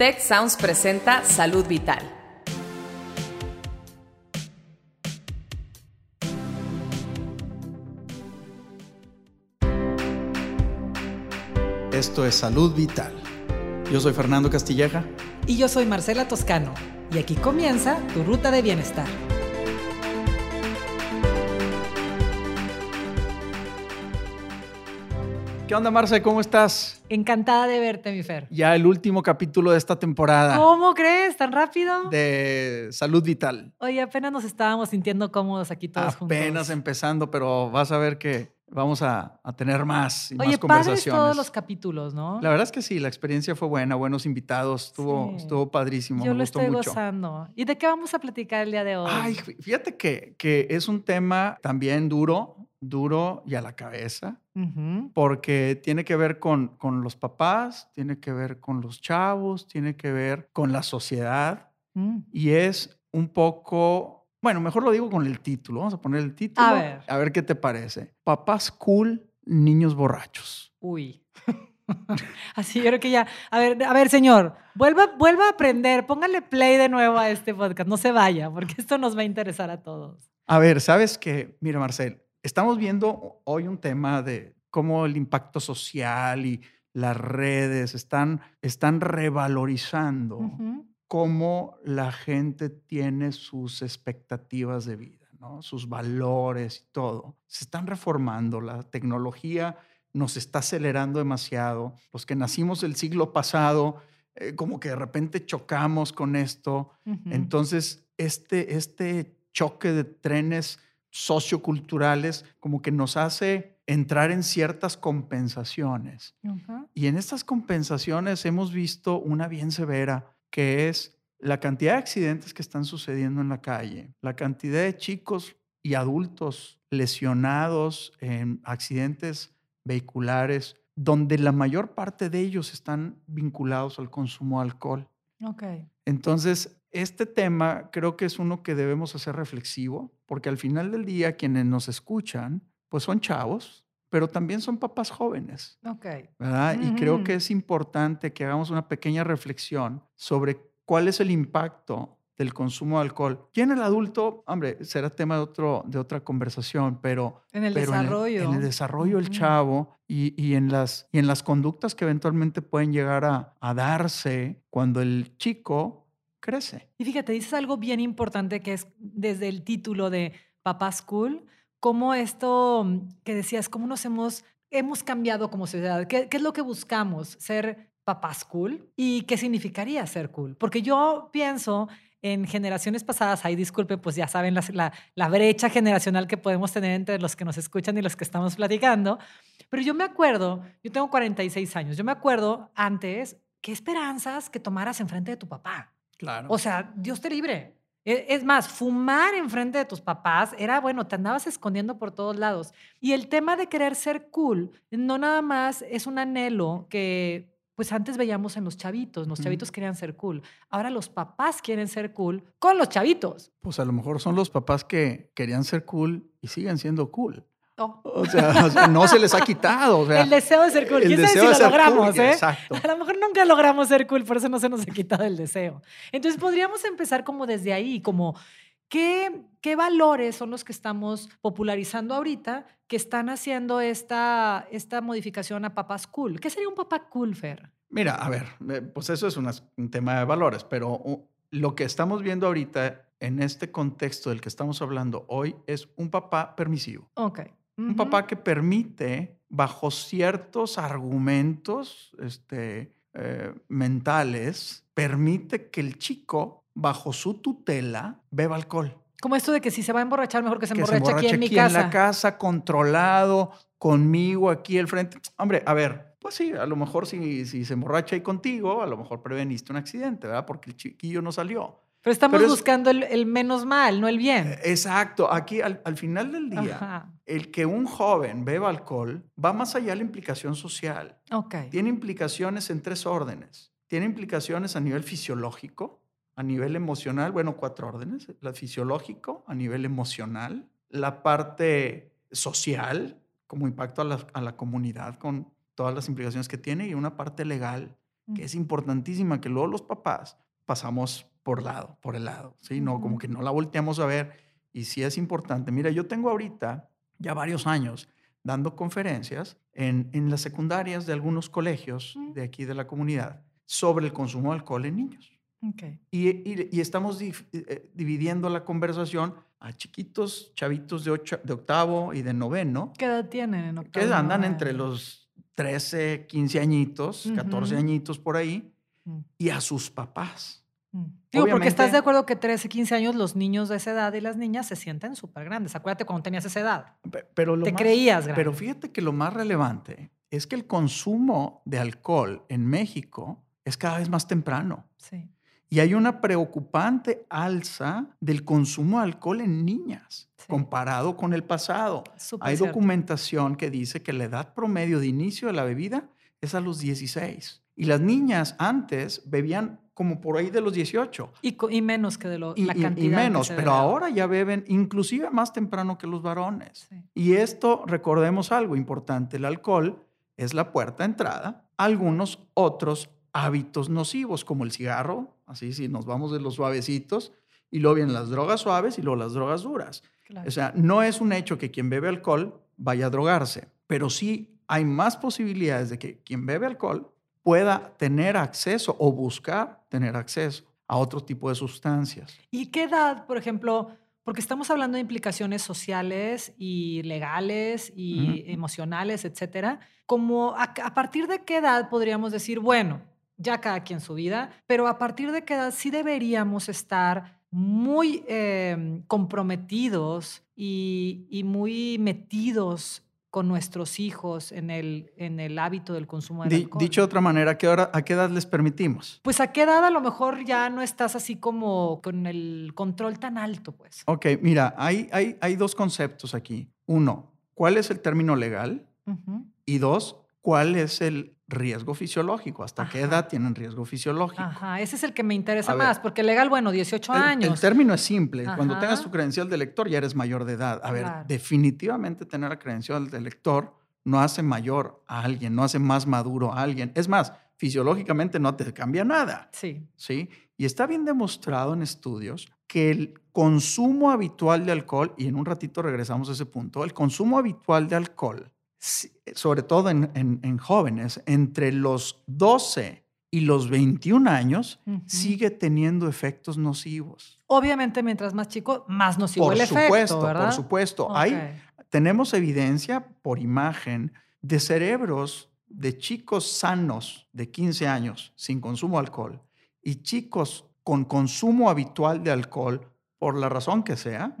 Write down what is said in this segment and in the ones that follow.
Tech Sounds presenta Salud Vital. Esto es Salud Vital. Yo soy Fernando Castilleja. Y yo soy Marcela Toscano. Y aquí comienza tu ruta de bienestar. ¿Qué onda, Marce? ¿Cómo estás? Encantada de verte, mi Fer. Ya el último capítulo de esta temporada. ¿Cómo crees? ¿Tan rápido? De Salud Vital. Oye, apenas nos estábamos sintiendo cómodos aquí todos juntos. Apenas empezando, pero vas a ver que vamos a, tener más y Oye, más conversaciones. todos los capítulos, ¿no? La verdad es que sí, la experiencia fue buena, buenos invitados, estuvo, estuvo padrísimo. Yo me lo gustó estoy mucho. gozando. ¿Y de qué vamos a platicar el día de hoy? Ay, fíjate que, que es un tema también duro, duro y a la cabeza, porque tiene que ver con, con los papás, tiene que ver con los chavos, tiene que ver con la sociedad Mm. y es un poco, bueno, mejor lo digo con el título, vamos a poner el título, A ver. a ver qué te parece. Papás cool, niños borrachos. Uy. Así yo creo que ya. A ver, a ver, señor, vuelva, vuelva a aprender, póngale play de nuevo a este podcast, no se vaya, porque esto nos va a interesar a todos. A ver, ¿sabes qué? Mira, Marcel, estamos viendo hoy un tema de cómo el impacto social y las redes están, están revalorizando cómo la gente tiene sus expectativas de vida, ¿no? sus valores y todo. Se están reformando, la tecnología nos está acelerando demasiado. Los que nacimos el siglo pasado, eh, como que de repente chocamos con esto. Entonces, este, este choque de trenes socioculturales como que nos hace entrar en ciertas compensaciones. Y en estas compensaciones hemos visto una bien severa, que es la cantidad de accidentes que están sucediendo en la calle, la cantidad de chicos y adultos lesionados en accidentes vehiculares, donde la mayor parte de ellos están vinculados al consumo de alcohol. Entonces, este tema creo que es uno que debemos hacer reflexivo, porque al final del día quienes nos escuchan, pues son chavos, pero también son papás jóvenes. Ok. ¿verdad? Y creo que es importante que hagamos una pequeña reflexión sobre cuál es el impacto del consumo de alcohol. Y en el adulto, hombre, será tema de, otro, de otra conversación, pero... En el pero desarrollo. En el, desarrollo del chavo y, y en las, y en las conductas que eventualmente pueden llegar a, a darse cuando el chico crece. Y fíjate, dices algo bien importante que es desde el título de Papá School, cómo esto mm, que decías, cómo nos hemos, hemos cambiado como sociedad. ¿Qué, qué es lo que buscamos? Ser papás cool. ¿Y qué significaría ser cool? Porque yo pienso en generaciones pasadas, ahí disculpe, pues ya saben las- la, la brecha generacional que podemos tener entre los que nos escuchan y los que estamos platicando, pero yo me acuerdo, yo tengo 46 años, yo me acuerdo antes, qué esperanzas que tomaras enfrente de tu papá. Claro. O sea, Dios te libre. E- Es más, fumar enfrente de tus papás era, bueno, te andabas escondiendo por todos lados. Y el tema de querer ser cool, no nada más es un anhelo que, pues antes veíamos en los chavitos, los chavitos querían ser cool. Ahora los papás quieren ser cool con los chavitos. pues a lo mejor son los papás que querían ser cool y siguen siendo cool. O sea, o sea, no se les ha quitado. O sea, el deseo de ser cool. el ¿Quién sabe deseo si de lo logramos, cool, eh? exacto. A lo mejor nunca logramos ser cool, por eso no se nos ha quitado el deseo. Entonces podríamos empezar como desde ahí, como qué, qué valores son los que estamos popularizando ahorita que están haciendo esta, esta modificación a papás cool. ¿Qué sería un papá cool, Fer? Mira, a ver, eh, pues eso es una- un tema de valores, pero uh, lo que estamos viendo ahorita en este contexto del que estamos hablando hoy es un papá permisivo. Ok. Un papá que permite, bajo ciertos argumentos este, eh, mentales, permite que el chico, bajo su tutela, beba alcohol. Como esto de que si se va a emborrachar, mejor que se que emborrache aquí en mi casa. en la casa, controlado, conmigo aquí al frente. Hombre, a ver, pues sí, a lo mejor si, si se emborracha ahí contigo, a lo mejor preveniste un accidente, ¿verdad? Porque el chiquillo no salió. Pero estamos Pero es- buscando el, el menos mal, no el bien. Eh, Exacto, aquí al, al final del día, Ajá. el que un joven beba alcohol va más allá de la implicación social. Ok. Tiene implicaciones en tres órdenes. Tiene implicaciones a nivel fisiológico, a nivel emocional, bueno, cuatro órdenes. La fisiológico, a nivel emocional, la parte social, como impacto a la, a la comunidad con todas las implicaciones que tiene, y una parte legal, que es importantísima, que luego los papás pasamos por lado, por el lado, ¿sí? No, como que no la volteamos a ver y sí es importante. Mira, yo tengo ahorita ya varios años dando conferencias en, en las secundarias de algunos colegios de aquí de la comunidad sobre el consumo de alcohol en niños. Ok. Y, y- y estamos eh, dividiendo la conversación a chiquitos, chavitos de, ocho- de octavo y de noveno, ¿Qué edad tienen en octavo? que andan noveno? entre los 13, 15 añitos, 14 Ujú. añitos por ahí, Mm, y a sus papás. Mm. Digo, porque estás de acuerdo que 13, 15 años los niños de esa edad y las niñas se sienten súper grandes. Acuérdate cuando tenías esa edad. Pe- Pero lo Te más- creías grande. Pero fíjate que lo más relevante es que el consumo de alcohol en México es cada vez más temprano. Sí. Y hay una preocupante alza del consumo de alcohol en niñas Sí. comparado con el pasado. Hay cierto. documentación que dice que la edad promedio de inicio de la bebida es a los 16. Y las niñas antes bebían como por ahí de los 18. Y, y menos que de lo, Y, la y- y cantidad. que menos, se pero ahora ya beben inclusive más temprano que los varones. Sí. Y esto, recordemos algo importante, el alcohol es la puerta de entrada a algunos otros hábitos nocivos, como el cigarro, así si nos vamos de los suavecitos, y luego vienen las drogas suaves y luego las drogas duras. Claro. O sea, no es un hecho que quien bebe alcohol vaya a drogarse, pero sí hay más posibilidades de que quien bebe alcohol pueda tener acceso o buscar tener acceso a otro tipo de sustancias. ¿Y qué edad, por ejemplo? Porque estamos hablando de implicaciones sociales y legales y emocionales, etcétera. Como a, a partir de qué edad podríamos decir, bueno, ya cada quien su vida, pero a partir de qué edad sí deberíamos estar muy eh, comprometidos y, y muy metidos con nuestros hijos en el, en el hábito del consumo de alcohol? dicho de otra manera, ¿a qué, hora, ¿a qué edad les permitimos? Pues a qué edad a lo mejor ya no estás así como con el control tan alto, pues. Ok, mira, hay, hay, hay dos conceptos aquí. Uno, ¿cuál es el término legal? Ujú. Y dos, ¿cuál es el riesgo fisiológico? ¿Hasta qué Ajá. edad tienen riesgo fisiológico? Ajá, ese es el que me interesa A ver. más, porque legal, bueno, 18 El- años. El, término es simple. Cuando tengas Ajá. tu credencial de lector ya eres mayor de edad. A ver, Claro. definitivamente tener la credencial de lector no hace mayor a alguien, no hace más maduro a alguien. Es más, fisiológicamente no te cambia nada. Sí. ¿sí? Y está bien demostrado en estudios que el consumo habitual de alcohol, y en un ratito regresamos a ese punto, el consumo habitual de alcohol, sobre todo en, en- en jóvenes, entre los 12 y los 21 años, sigue teniendo efectos nocivos. Obviamente, mientras más chico, más nocivo Por el efecto, supuesto, ¿verdad? por supuesto. Hay, tenemos evidencia por imagen de cerebros de chicos sanos de 15 años sin consumo de alcohol y chicos con consumo habitual de alcohol, por la razón que sea,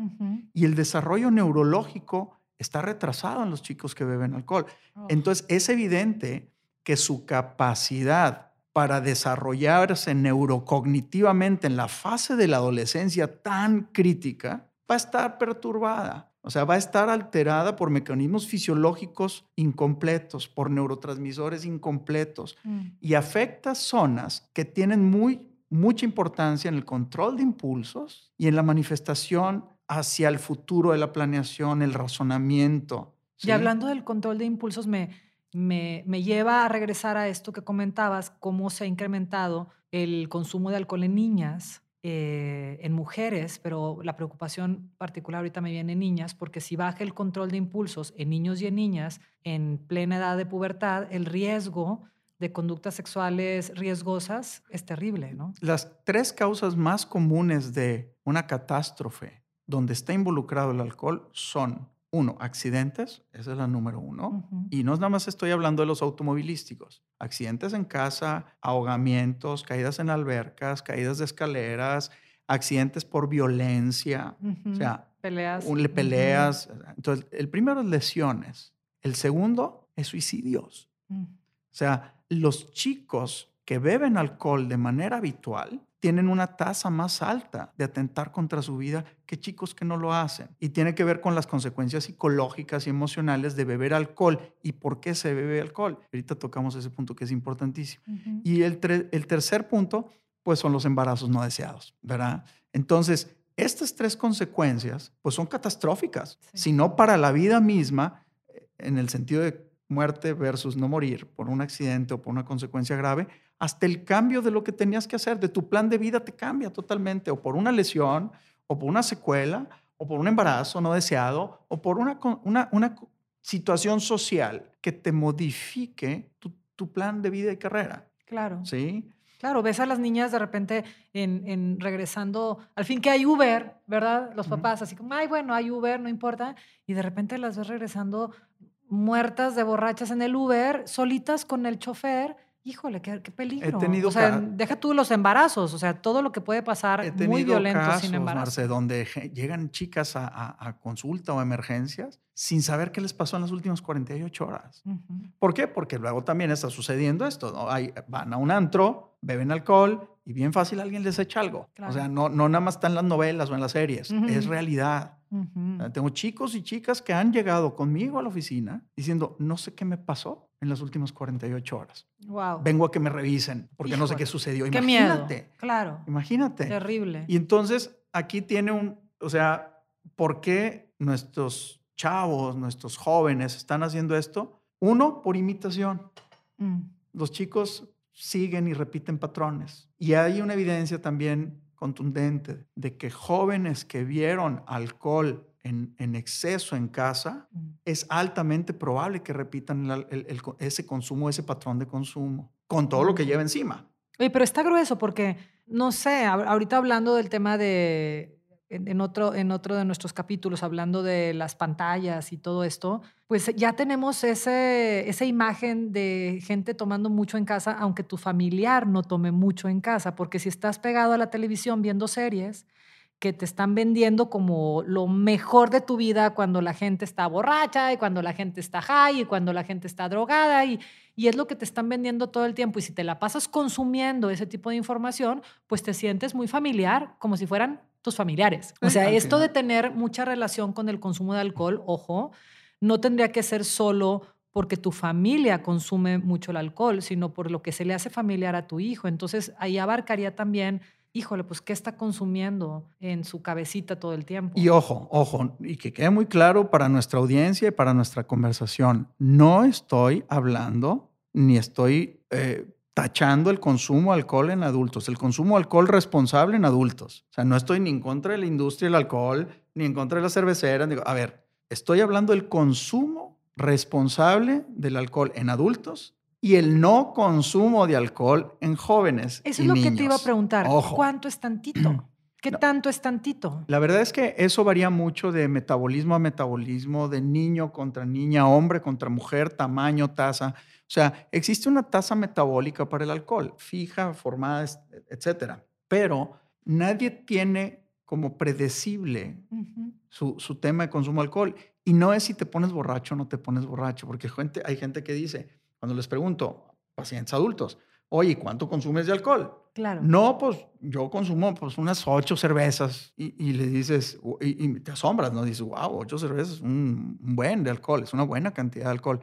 y el desarrollo neurológico está retrasado en los chicos que beben alcohol. Oh, Entonces es evidente que su capacidad para desarrollarse neurocognitivamente en la fase de la adolescencia tan crítica va a estar perturbada. O sea, va a estar alterada por mecanismos fisiológicos incompletos, por neurotransmisores incompletos mm, y afecta zonas que tienen muy, mucha importancia en el control de impulsos y en la manifestación hacia el futuro de la planeación, el razonamiento. Y ¿sí? hablando del control de impulsos, me, me, me lleva a regresar a esto que comentabas, cómo se ha incrementado el consumo de alcohol en niñas, eh, en mujeres, pero la preocupación particular ahorita me viene en niñas, porque si baja el control de impulsos en niños y en niñas en plena edad de pubertad, el riesgo de conductas sexuales riesgosas es terrible, ¿no? Las tres causas más comunes de una catástrofe donde está involucrado el alcohol son, uno, accidentes, esa es la número uno, y no nada más estoy hablando de los automovilísticos, accidentes en casa, ahogamientos, caídas en albercas, caídas de escaleras, accidentes por violencia, o Ujú. sea, peleas. un- le Ujú. peleas. Entonces, el primero es lesiones, el segundo es suicidios. Mm. O sea, los chicos que beben alcohol de manera habitual tienen una tasa más alta de atentar contra su vida que chicos que no lo hacen. Y tiene que ver con las consecuencias psicológicas y emocionales de beber alcohol y por qué se bebe alcohol. Ahorita tocamos ese punto que es importantísimo. Y el, el tercer punto, pues son los embarazos no deseados, ¿verdad? Entonces, estas tres consecuencias, pues son catastróficas, Sí. si no para la vida misma, eh, en el sentido de muerte versus no morir por un accidente o por una consecuencia grave, hasta el cambio de lo que tenías que hacer, de tu plan de vida te cambia totalmente, o por una lesión, o por una secuela, o por un embarazo no deseado, o por una, una, una situación social que te modifique tu, tu, plan de vida y carrera. Claro. ¿Sí? Claro, ves a las niñas de repente en, en, regresando, al fin que hay Uber, ¿verdad? Los papás así como, ay, bueno, hay Uber, no importa. Y de repente las ves regresando muertas de borrachas en el Uber, solitas con el chofer Híjole, qué, peligro. He tenido o sea, deja tú los embarazos, o sea, todo lo que puede pasar He muy violento casos, sin embarazo. Marce, donde llegan chicas a, consulta o emergencias sin saber qué les pasó en las últimas 48 horas. ¿Por qué? Porque luego también está sucediendo esto. ¿no? Hay, van a un antro, beben alcohol y bien fácil alguien les echa algo. O sea, no, no nada más está en las novelas o en las series, es realidad. Tengo chicos y chicas que han llegado conmigo a la oficina diciendo, no sé qué me pasó en las últimas 48 horas. Wow. Vengo a que me revisen porque no sé qué sucedió. Qué Imagínate. Miedo. Claro. Imagínate. Terrible. Y entonces aquí tiene un, o sea, ¿por qué nuestros chavos, nuestros jóvenes están haciendo esto? Uno, por imitación. Mm. Los chicos siguen y repiten patrones. Y hay una evidencia también contundente de que jóvenes que vieron alcohol en, exceso en casa, mm. es altamente probable que repitan ese consumo, ese patrón de consumo, con todo lo que lleva encima. Oye, pero está grueso porque, no sé, ahorita hablando del tema de, en, otro, en otro de nuestros capítulos, hablando de las pantallas y todo esto, pues ya tenemos ese, esa imagen de gente tomando mucho en casa, aunque tu familiar no tome mucho en casa, porque si estás pegado a la televisión viendo series, que te están vendiendo como lo mejor de tu vida cuando la gente está borracha y cuando la gente está high y cuando la gente está drogada y, y es lo que te están vendiendo todo el tiempo. Y si te la pasas consumiendo ese tipo de información, pues te sientes muy familiar, como si fueran tus familiares. O sea, esto de tener mucha relación con el consumo de alcohol, ojo, no tendría que ser solo porque tu familia consume mucho el alcohol, sino por lo que se le hace familiar a tu hijo. Entonces, ahí abarcaría también híjole, pues, ¿qué está consumiendo en su cabecita todo el tiempo? Y ojo, ojo, y que quede muy claro para nuestra audiencia y para nuestra conversación, no estoy hablando ni estoy eh, tachando el consumo de alcohol en adultos, el consumo de alcohol responsable en adultos. O sea, no estoy ni en contra de la industria del alcohol, ni en contra de la cervecera. Digo, a ver, estoy hablando del consumo responsable del alcohol en adultos y el no consumo de alcohol en jóvenes. Eso es lo que te iba a preguntar. ¿Cuánto es tantito? ¿Qué tanto es tantito? La verdad es que eso varía mucho de metabolismo a metabolismo, de niño contra niña, hombre contra mujer, tamaño, tasa. O sea, existe una tasa metabólica para el alcohol, fija, formada, etcétera. Pero nadie tiene como predecible su, su, tema de consumo de alcohol. Y no es si te pones borracho o no te pones borracho, porque gente, hay gente que dice, cuando les pregunto, pacientes adultos, oye, ¿cuánto consumes de alcohol? Claro. No, pues yo consumo pues unas ocho cervezas y, le dices, y, te asombras, ¿no? Dices, wow, ocho cervezas es un, buen de alcohol, es una buena cantidad de alcohol.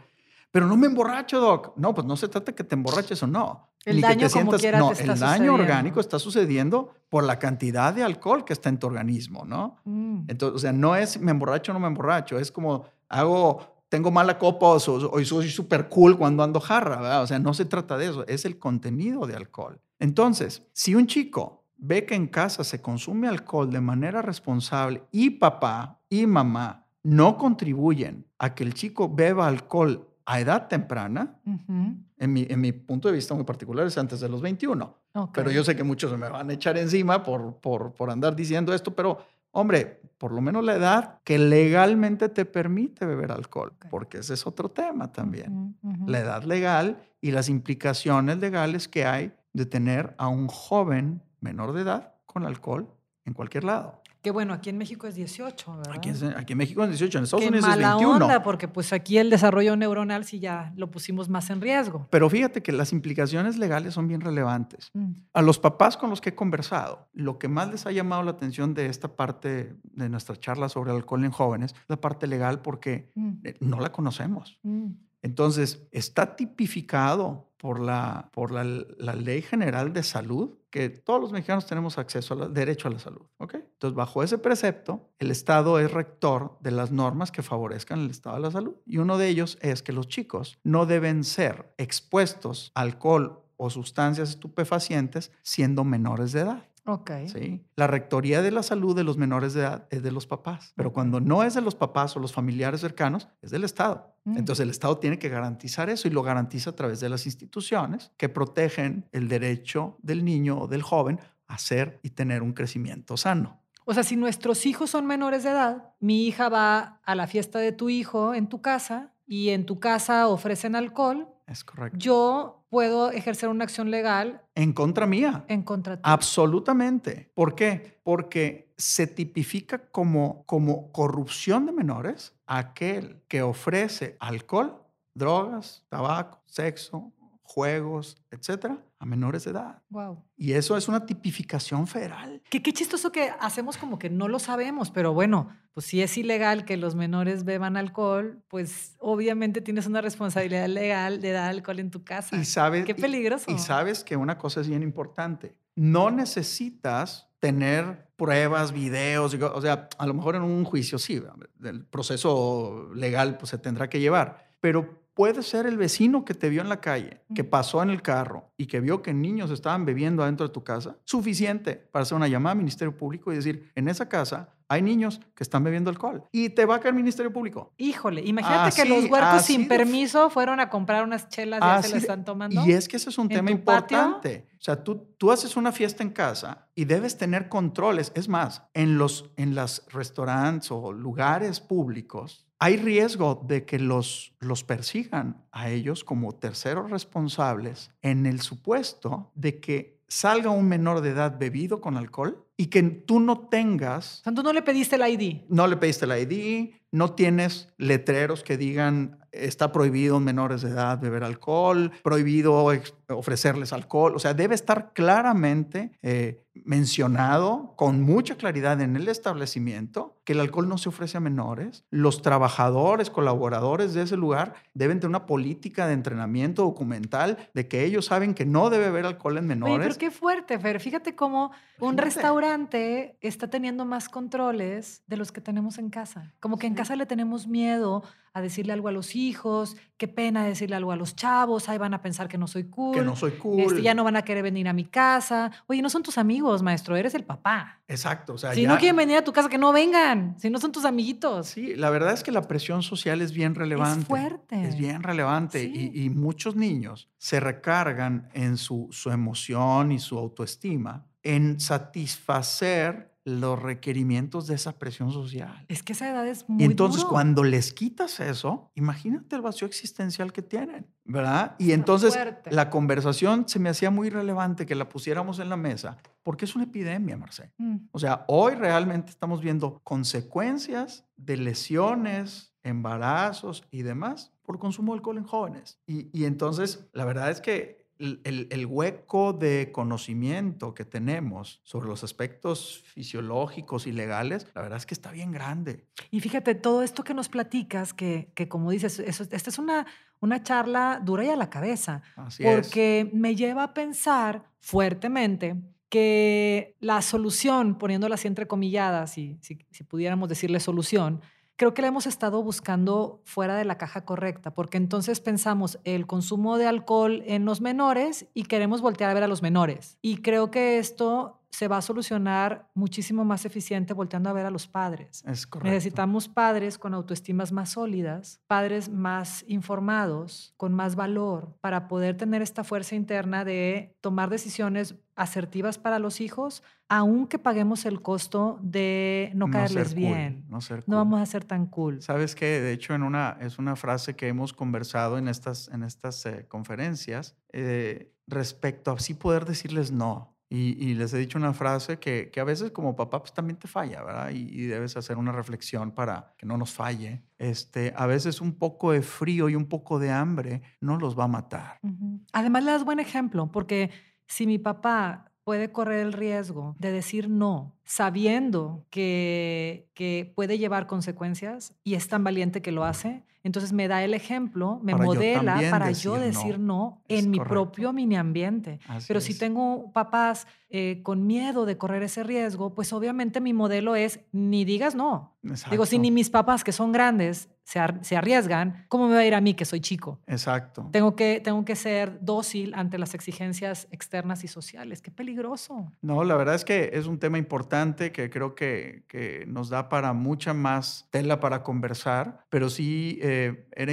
Pero no me emborracho, Doc. No, pues no se trata que te emborraches o no. El daño que te sientas, no, el daño orgánico está sucediendo por la cantidad de alcohol que está en tu organismo, ¿no? Mm. Entonces, o sea, no es me emborracho o no me emborracho, es como hago tengo mala copa o, soy súper cool cuando ando jarra, ¿verdad? O sea, no se trata de eso, es el contenido de alcohol. Entonces, si un chico ve que en casa se consume alcohol de manera responsable y papá y mamá no contribuyen a que el chico beba alcohol a edad temprana, en, mi, en, mi, punto de vista muy particular es antes de los 21. Pero yo sé que muchos me van a echar encima por, por, por andar diciendo esto, pero hombre, por lo menos la edad que legalmente te permite beber alcohol, porque ese es otro tema también. La edad legal y las implicaciones legales que hay de tener a un joven menor de edad con alcohol en cualquier lado. Que bueno, aquí en México es 18, ¿verdad? Aquí, en México es 18, en Estados Qué Unidos mala es 21. onda, porque pues aquí el desarrollo neuronal sí ya lo pusimos más en riesgo. Pero fíjate que las implicaciones legales son bien relevantes. Mm. A los papás con los que he conversado, lo que más les ha llamado la atención de esta parte de nuestra charla sobre el alcohol en jóvenes, la parte legal, porque mm. eh, no la conocemos. Mm. Entonces, está tipificado por la, por la, Ley General de Salud que todos los mexicanos tenemos acceso al derecho a la salud. ¿okay? Entonces, bajo ese precepto, el Estado es rector de las normas que favorezcan el estado de la salud. Y uno de ellos es que los chicos no deben ser expuestos a alcohol o sustancias estupefacientes siendo menores de edad. Ok. ¿sí? La rectoría de la salud de los menores de edad es de los papás, pero cuando no es de los papás o los familiares cercanos, es del Estado. Mm. Entonces el Estado tiene que garantizar eso y lo garantiza a través de las instituciones que protegen el derecho del niño o del joven a ser y tener un crecimiento sano. O sea, si nuestros hijos son menores de edad, mi hija va a la fiesta de tu hijo en tu casa y en tu casa ofrecen alcohol, Es correcto. yo puedo ejercer una acción legal En contra mía. en contra tuya. Absolutamente. ¿Por qué? Porque se tipifica como, como corrupción de menores aquel que ofrece alcohol, drogas, tabaco, sexo, juegos, etcétera, a menores de edad. Wow. Y eso es una tipificación federal. Qué chistoso que hacemos como que no lo sabemos, pero bueno, pues si es ilegal que los menores beban alcohol, pues obviamente tienes una responsabilidad legal de dar alcohol en tu casa. Y sabes, Qué peligroso. Y, sabes que una cosa es bien importante. No necesitas tener pruebas, videos, o sea, a lo mejor en un juicio sí, el proceso legal pues se tendrá que llevar, pero puede ser el vecino que te vio en la calle, que pasó en el carro y que vio que niños estaban bebiendo adentro de tu casa, suficiente para hacer una llamada al Ministerio Público y decir, en esa casa hay niños que están bebiendo alcohol y te va a caer el Ministerio Público. Híjole, imagínate que Así- los huercos sin de- permiso fueron a comprar unas chelas y ya se Así las están tomando. Y es que ese es un ¿En tema tu patio? importante. O sea, tú, tú haces una fiesta en casa y debes tener controles. Es más, en los en las restaurantes o lugares públicos hay riesgo de que los, los persigan a ellos como terceros responsables en el supuesto de que salga un menor de edad bebido con alcohol y que tú no tengas O sea, tú no le pediste el ID. no le pediste la ID, no tienes letreros que digan está prohibido en menores de edad beber alcohol, prohibido ofrecerles alcohol. O sea, debe estar claramente eh, mencionado con mucha claridad en el establecimiento que el alcohol no se ofrece a menores. Los trabajadores, colaboradores de ese lugar deben tener una política de entrenamiento documental de que ellos saben que no debe haber alcohol en Oye, menores. pero qué fuerte, Fer. Fíjate cómo un Imagínate. Restaurante está teniendo más controles de los que tenemos en casa. Como que en casa le tenemos miedo a decirle algo a los hijos, qué pena decirle algo a los chavos, ahí van a pensar que no soy cool. que no soy cool. este, ya no van a querer venir a mi casa. Oye, no son tus amigos, maestro, eres el papá. Exacto. O sea, Si ya- no quieren venir a tu casa, que no vengan. Si no son tus amiguitos. Sí, la verdad es que la presión social es bien relevante. fuerte. Es bien relevante. Sí. Y, y muchos niños se recargan en su, su emoción y su autoestima en satisfacer los requerimientos de esa presión social. Es que esa edad es muy Y entonces duro. cuando les quitas eso, imagínate el vacío existencial que tienen, ¿verdad? Y entonces la conversación se me hacía muy relevante que la pusiéramos en la mesa, porque es una epidemia, Marcelo. Mm. O sea, hoy realmente estamos viendo consecuencias de lesiones, embarazos y demás por consumo de alcohol en jóvenes. Y, y entonces, la verdad es que el, hueco de conocimiento que tenemos sobre los aspectos fisiológicos y legales, la verdad es que está bien grande. Y fíjate, todo esto que nos platicas, que, que como dices, eso, esta es una, una charla dura y a la cabeza, Así es. porque me lleva a pensar fuertemente que la solución, poniéndola así entrecomilladas, si, si, si pudiéramos decirle solución, creo que la hemos estado buscando fuera de la caja correcta, porque entonces pensamos el consumo de alcohol en los menores y queremos voltear a ver a los menores. Y creo que esto se va a solucionar muchísimo más eficiente volteando a ver a los padres. Es correcto. Necesitamos padres con autoestimas más sólidas, padres más informados, con más valor, para poder tener esta fuerza interna de tomar decisiones asertivas para los hijos, aunque paguemos el costo de no, ser caerles cool, bien. no ser No cool. vamos a ser tan cool. Sabes que de hecho en una, es una frase que hemos conversado en estas, en estas eh, conferencias eh, respecto a así poder decirles no. Y, y les he dicho una frase que, que a veces como papá pues también te falla, ¿verdad? Y, y debes hacer una reflexión para que no nos falle. Este, a veces un poco de frío y un poco de hambre no los va a matar. Ujú. Además, le das buen ejemplo, porque si mi papá puede correr el riesgo de decir no sabiendo que, que puede llevar consecuencias y es tan valiente que lo hace, entonces me da el ejemplo, me Para modela para yo decir no, en mi correcto. propio mini ambiente. Así Pero si tengo papás eh, con miedo de correr ese riesgo, pues obviamente mi modelo es ni digas no. Digo, si ni mis papás que son grandes se, ar- se arriesgan, ¿cómo me va a ir a mí que soy chico? Exacto. Tengo que, tengo que ser dócil ante las exigencias externas y sociales. Qué peligroso. No, la verdad es que es un tema importante que creo que, que nos da para mucha más tela para conversar, pero sí eh, era,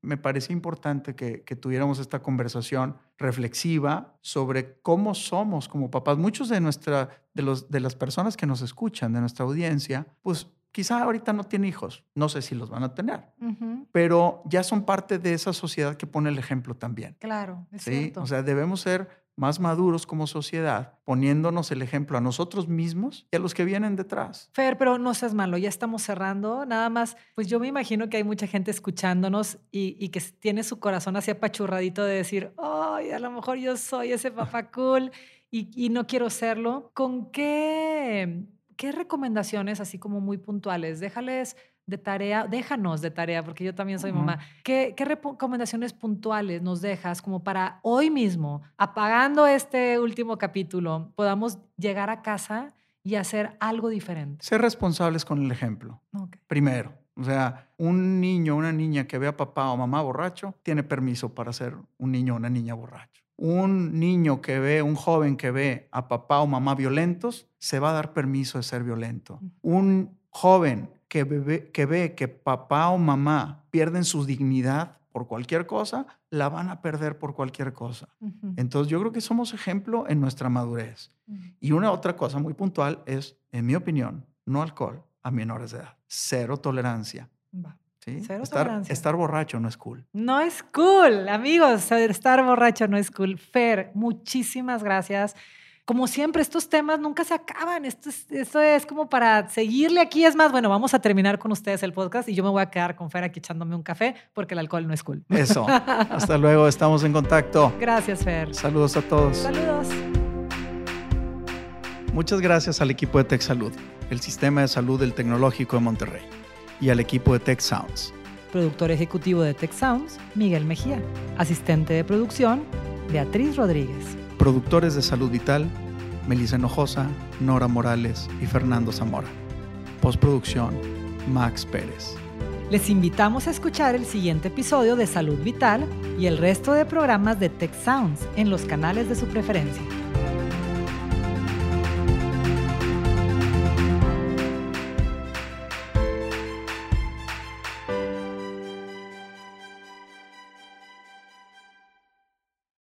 me parecía importante que, que tuviéramos esta conversación reflexiva sobre cómo somos como papás. Muchos de, nuestra, de, los, de las personas que nos escuchan, de nuestra audiencia, pues quizá ahorita no tienen hijos, no sé si los van a tener, Ujú, pero ya son parte de esa sociedad que pone el ejemplo también. Claro, es ¿sí? cierto. O sea, debemos ser más maduros como sociedad, poniéndonos el ejemplo a nosotros mismos y a los que vienen detrás. Fer, pero no seas malo, ya estamos cerrando. Nada más, pues yo me imagino que hay mucha gente escuchándonos y, y que tiene su corazón así apachurradito de decir, ay, a lo mejor yo soy ese papá cool y, y no quiero serlo. ¿Con qué, qué recomendaciones, así como muy puntuales? Déjales de tarea, déjanos de tarea, porque yo también soy mamá. ¿Qué, qué recomendaciones puntuales nos dejas como para hoy mismo, apagando este último capítulo, podamos llegar a casa y hacer algo diferente? Ser responsables con el ejemplo. Primero, o sea, un niño o una niña que ve a papá o mamá borracho tiene permiso para ser un niño o una niña borracho. Un niño que ve, un joven que ve a papá o mamá violentos, se va a dar permiso de ser violento. Un joven que, bebe- que ve que papá o mamá pierden su dignidad por cualquier cosa, la van a perder por cualquier cosa. Entonces yo creo que somos ejemplo en nuestra madurez. Y una otra cosa muy puntual es, en mi opinión, no alcohol a menores de edad. Cero tolerancia. Va. ¿Sí? Cero estar, borracho no es cool. No es cool, amigos. Estar borracho no es cool. Fer, muchísimas gracias. Como siempre, estos temas nunca se acaban. Esto es, esto es como para seguirle aquí. Es más, bueno, vamos a terminar con ustedes el podcast y yo me voy a quedar con Fer aquí echándome un café porque el alcohol no es cool. Eso. Hasta luego, estamos en contacto. Gracias, Fer. Saludos a todos. Saludos. Muchas gracias al equipo de Tech Salud, el sistema de salud del Tecnológico de Monterrey, y al equipo de Tech Sounds. Productor ejecutivo de Tech Sounds, Miguel Mejía. Asistente de producción, Beatriz Rodríguez. Productores de Salud Vital, Melissa Hinojosa, Nora Morales y Fernando Zamora. Postproducción, Max Pérez. Les invitamos a escuchar el siguiente episodio de Salud Vital y el resto de programas de Tech Sounds en los canales de su preferencia.